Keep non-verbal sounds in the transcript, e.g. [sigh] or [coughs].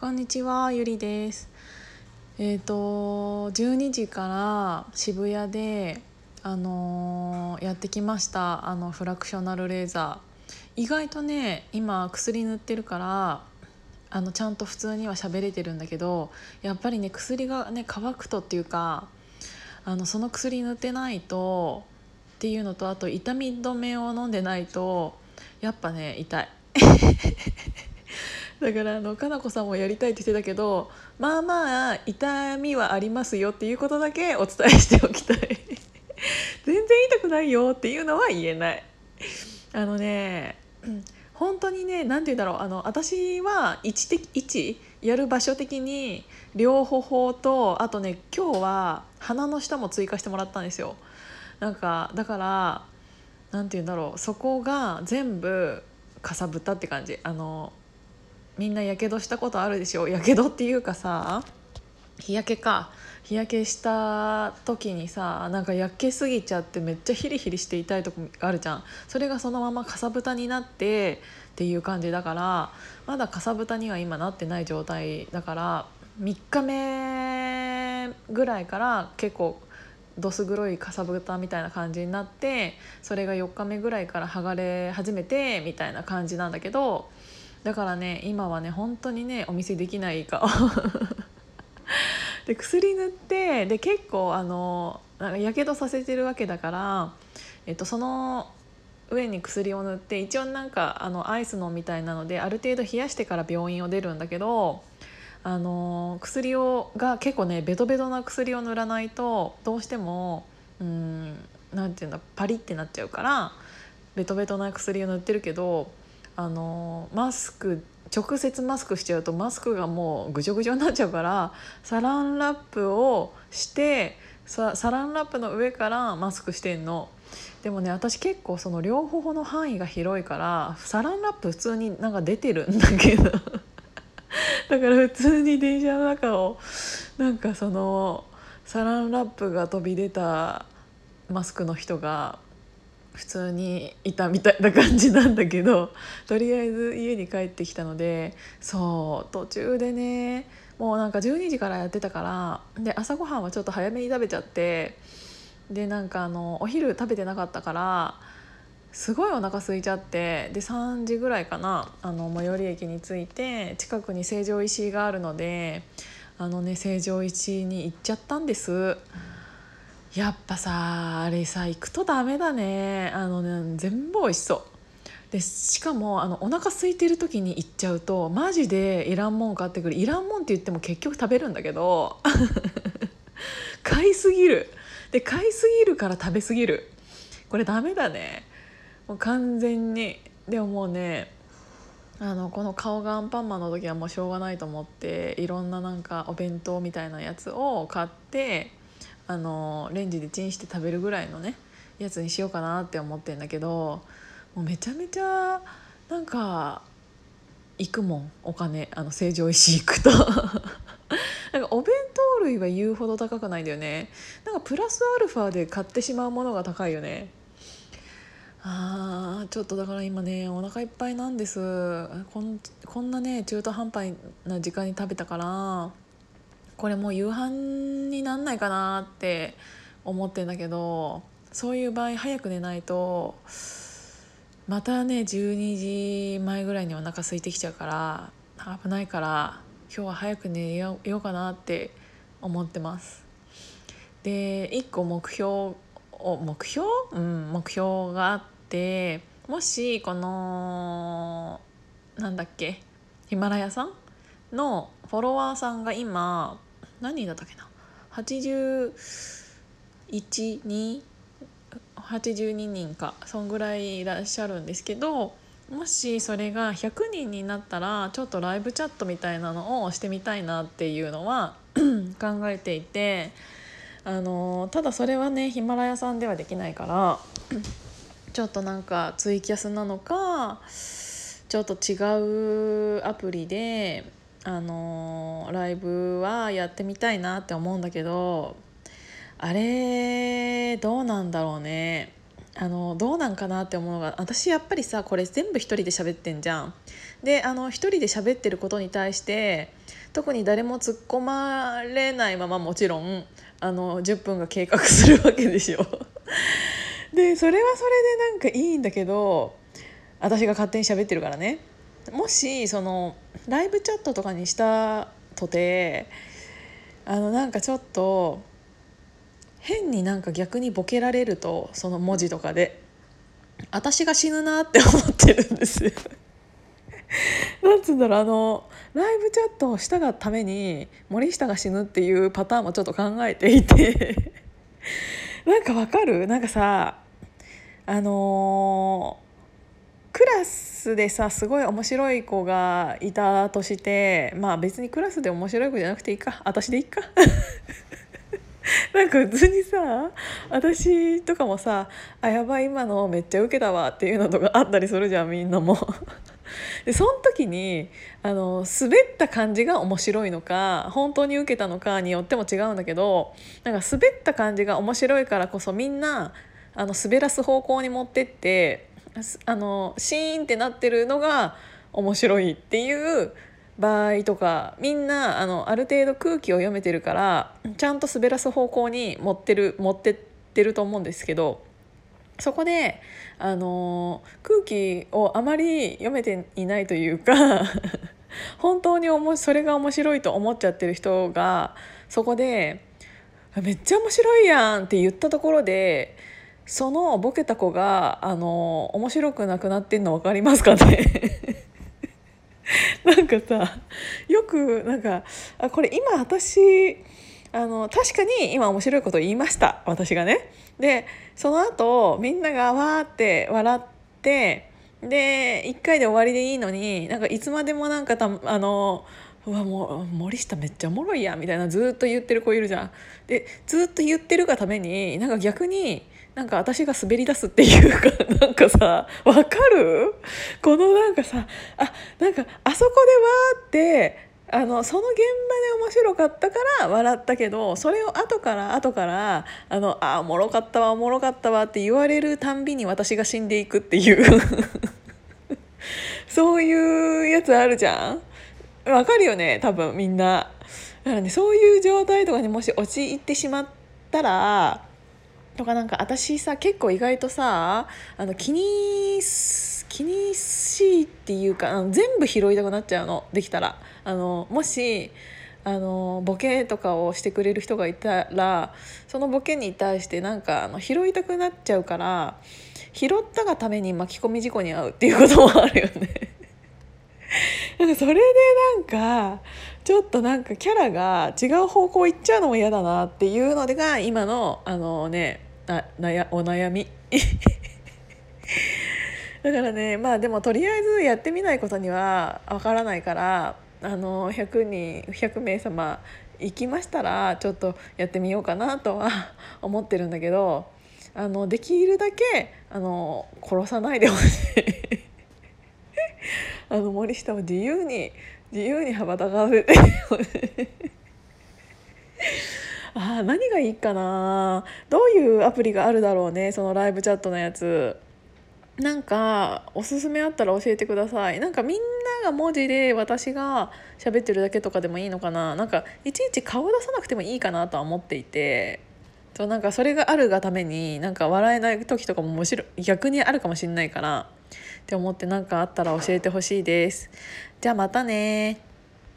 こんにちは、ゆりです。えっ、と12時から渋谷であのーやってきましたあのフラクショナルレーザー。意外とね今薬塗ってるからあのちゃんと普通には喋れてるんだけどやっぱりね薬がね乾くとっていうかあのその薬塗ってないとっていうのとあと痛み止めを飲んでないとやっぱね痛い。[laughs] だからあのかなこさんもやりたいって言ってたけどまあまあ痛みはありますよっていうことだけお伝えしておきたい。[laughs] 全然痛くないよっていうのは言えない。あのね本当にね何て言うんだろう。あの私は位置的位置やる場所的に両頬とあとね今日は鼻の下も追加してもらったんですよ。なんかだから何て言うんだろう。そこが全部かさぶたって感じ。あのみんなやけどしたことあるでしょ？やけどっていうかさ日焼けか。日焼けした時にさなんか焼けすぎちゃってめっちゃヒリヒリして痛いとこあるじゃん。それがそのままかさぶたになってっていう感じだからまだかさぶたには今なってない状態だから3日目ぐらいから結構どす黒いかさぶたみたいな感じになってそれが4日目ぐらいから剥がれ始めてみたいな感じなんだけどだからね今はね本当にねお見せできない顔。[laughs] で薬塗ってで結構あのやけどさせてるわけだから、えっと、その上に薬を塗って一応なんかあのアイスのみたいなのである程度冷やしてから病院を出るんだけどあの薬をが結構ねベトベトな薬を塗らないとどうしてもうんなんていうんだパリってなっちゃうからベトベトな薬を塗ってるけどあのマスク直接マスクしちゃうとマスクがもうぐじょぐじょになっちゃうからサランラップをしてサランラップの上からマスクしてんの。でもね私結構その両頬の範囲が広いからサランラップ普通になんか出てるんだけど [laughs] だから普通に電車の中をなんかそのサランラップが飛び出たマスクの人が普通にいたみたいな感じなんだけどとりあえず家に帰ってきたのでそう途中でねもうなんか12時からやってたからで朝ごはんはちょっと早めに食べちゃってでなんかあのお昼食べてなかったからすごいお腹空いちゃってで3時ぐらいかなあの最寄り駅に着いて近くに成城石井があるのであのね成城石井に行っちゃったんです。やっぱさあれさ行くとダメだね。あのね全部美味しそう。でしかもあのお腹空いてる時に行っちゃうとマジでいらんもん買ってくる。いらんもんって言っても結局食べるんだけど [laughs] 買いすぎる。で買いすぎるから食べすぎる。これダメだね。もう完全に。でももうねあのこの顔がアンパンマンの時はもうしょうがないと思っていろんななんかお弁当みたいなやつを買ってあのレンジでチンして食べるぐらいのねやつにしようかなって思ってんだけどもうめちゃめちゃなんか行くもん。お金あの成城石行くと。[laughs] なんかお弁当類は言うほど高くないんだよね。なんかプラスアルファで買ってしまうものが高いよね。あーちょっとだから今ねお腹いっぱいなんです。こんこんなね中途半端な時間に食べたからこれもう夕飯になんないかなって思ってんだけどそういう場合早く寝ないとまたね12時前ぐらいにお腹空いてきちゃうから危ないから今日は早く寝ようかなって思ってます。で1個目標を目標、うん、目標があってもしこのなんだっけヒマラヤさんのフォロワーさんが今何人だったっけな812 82人かそんぐらいいらっしゃるんですけどもしそれが100人になったらちょっとライブチャットみたいなのをしてみたいなっていうのは [coughs] 考えていてあのただそれはねヒマラヤさんではできないから [coughs] ちょっとなんかツイキャスなのかちょっと違うアプリであのライブはやってみたいなって思うんだけどあれどうなんだろうねあのどうなんかなって思うのが私やっぱりさこれ全部一人で喋ってんじゃん。であの一人で喋ってることに対して特に誰も突っ込まれないままもちろんあの10分が計画するわけでしょ。でそれはそれでなんかいいんだけど私が勝手に喋ってるからねもしそのライブチャットとかにしたとてあのなんかちょっと変になんか逆にボケられるとその文字とかで私が死ぬなって思ってるんですよ。[laughs] なんつうんだろうあのライブチャットをしたがために森下が死ぬっていうパターンもちょっと考えていて [laughs] なんかわかる？なんかさあのー、クラスでさすごい面白い子がいたとしてまあ別にクラスで面白い子じゃなくていいか私でいいか [laughs] なんか普通にさ私とかもさ「あやばい今のめっちゃウケたわ」っていうのとかあったりするじゃんみんなも。[laughs] でその時にあの滑った感じが面白いのか本当に受けたのかによっても違うんだけどなんか滑った感じが面白いからこそみんなあの滑らす方向に持ってってあのシーンってなってるのが面白いっていう場合とかみんなあのある程度空気を読めてるからちゃんと滑らす方向に持ってる持ってってると思うんですけどそこであの空気をあまり読めていないというか [laughs] 本当におもそれが面白いと思っちゃってる人がそこで「めっちゃ面白いやん」って言ったところでそのボケた子があの面白くなくなってんの分かりますかね？[laughs] なんかさよくなんかあこれ今私あの確かに今面白いこと言いました私がね。でその後みんながわーって笑ってで1回で終わりでいいのになんかいつまでもなんかたあのうわもう森下めっちゃおもろいやみたいなずっと言ってる子いるじゃん。でずっと言ってるがためになんか逆になんか私が滑り出すっていうか [laughs] なんかさわかる？このなんかさあなんかあそこでわーってあのその現場で面白かったから笑ったけどそれを後から後からあのあおもろかったわおもろかったわって言われるたんびに私が死んでいくっていう。[laughs] そういうやつあるじゃん？わかるよね多分みんな。だからねそういう状態とかにもし陥ってしまったらとかなんか私さ結構意外とさあの気に気にしいっていうかあの全部拾いたくなっちゃうのできたら。あのもしあのボケとかをしてくれる人がいたらそのボケに対してなんかあの拾いたくなっちゃうから拾ったがために巻き込み事故に遭うっていうこともあるよね。なんかそれでなんかちょっとなんかキャラが違う方向行っちゃうのも嫌だなっていうのでが今のあのねな悩お悩み。[laughs] だからねまあでもとりあえずやってみないことにはわからないからあの100人100名様行きましたらちょっとやってみようかなとは [laughs] 思ってるんだけどあのできるだけあの殺さないでほしい。[laughs] あの森下を自由に自由に羽ばたかせてほしい。あ何がいいかな。どういうアプリがあるだろうねそのライブチャットのやつ。なんかおすすめあったら教えてください。なんかみんなが文字で私が喋ってるだけとかでもいいのかな。なんかいちいち顔出さなくてもいいかなとは思っていて。そうなんかそれがあるがためになんか笑えない時とかももちろ逆にあるかもしれないからって思って何かあったら教えてほしいです。じゃあまたね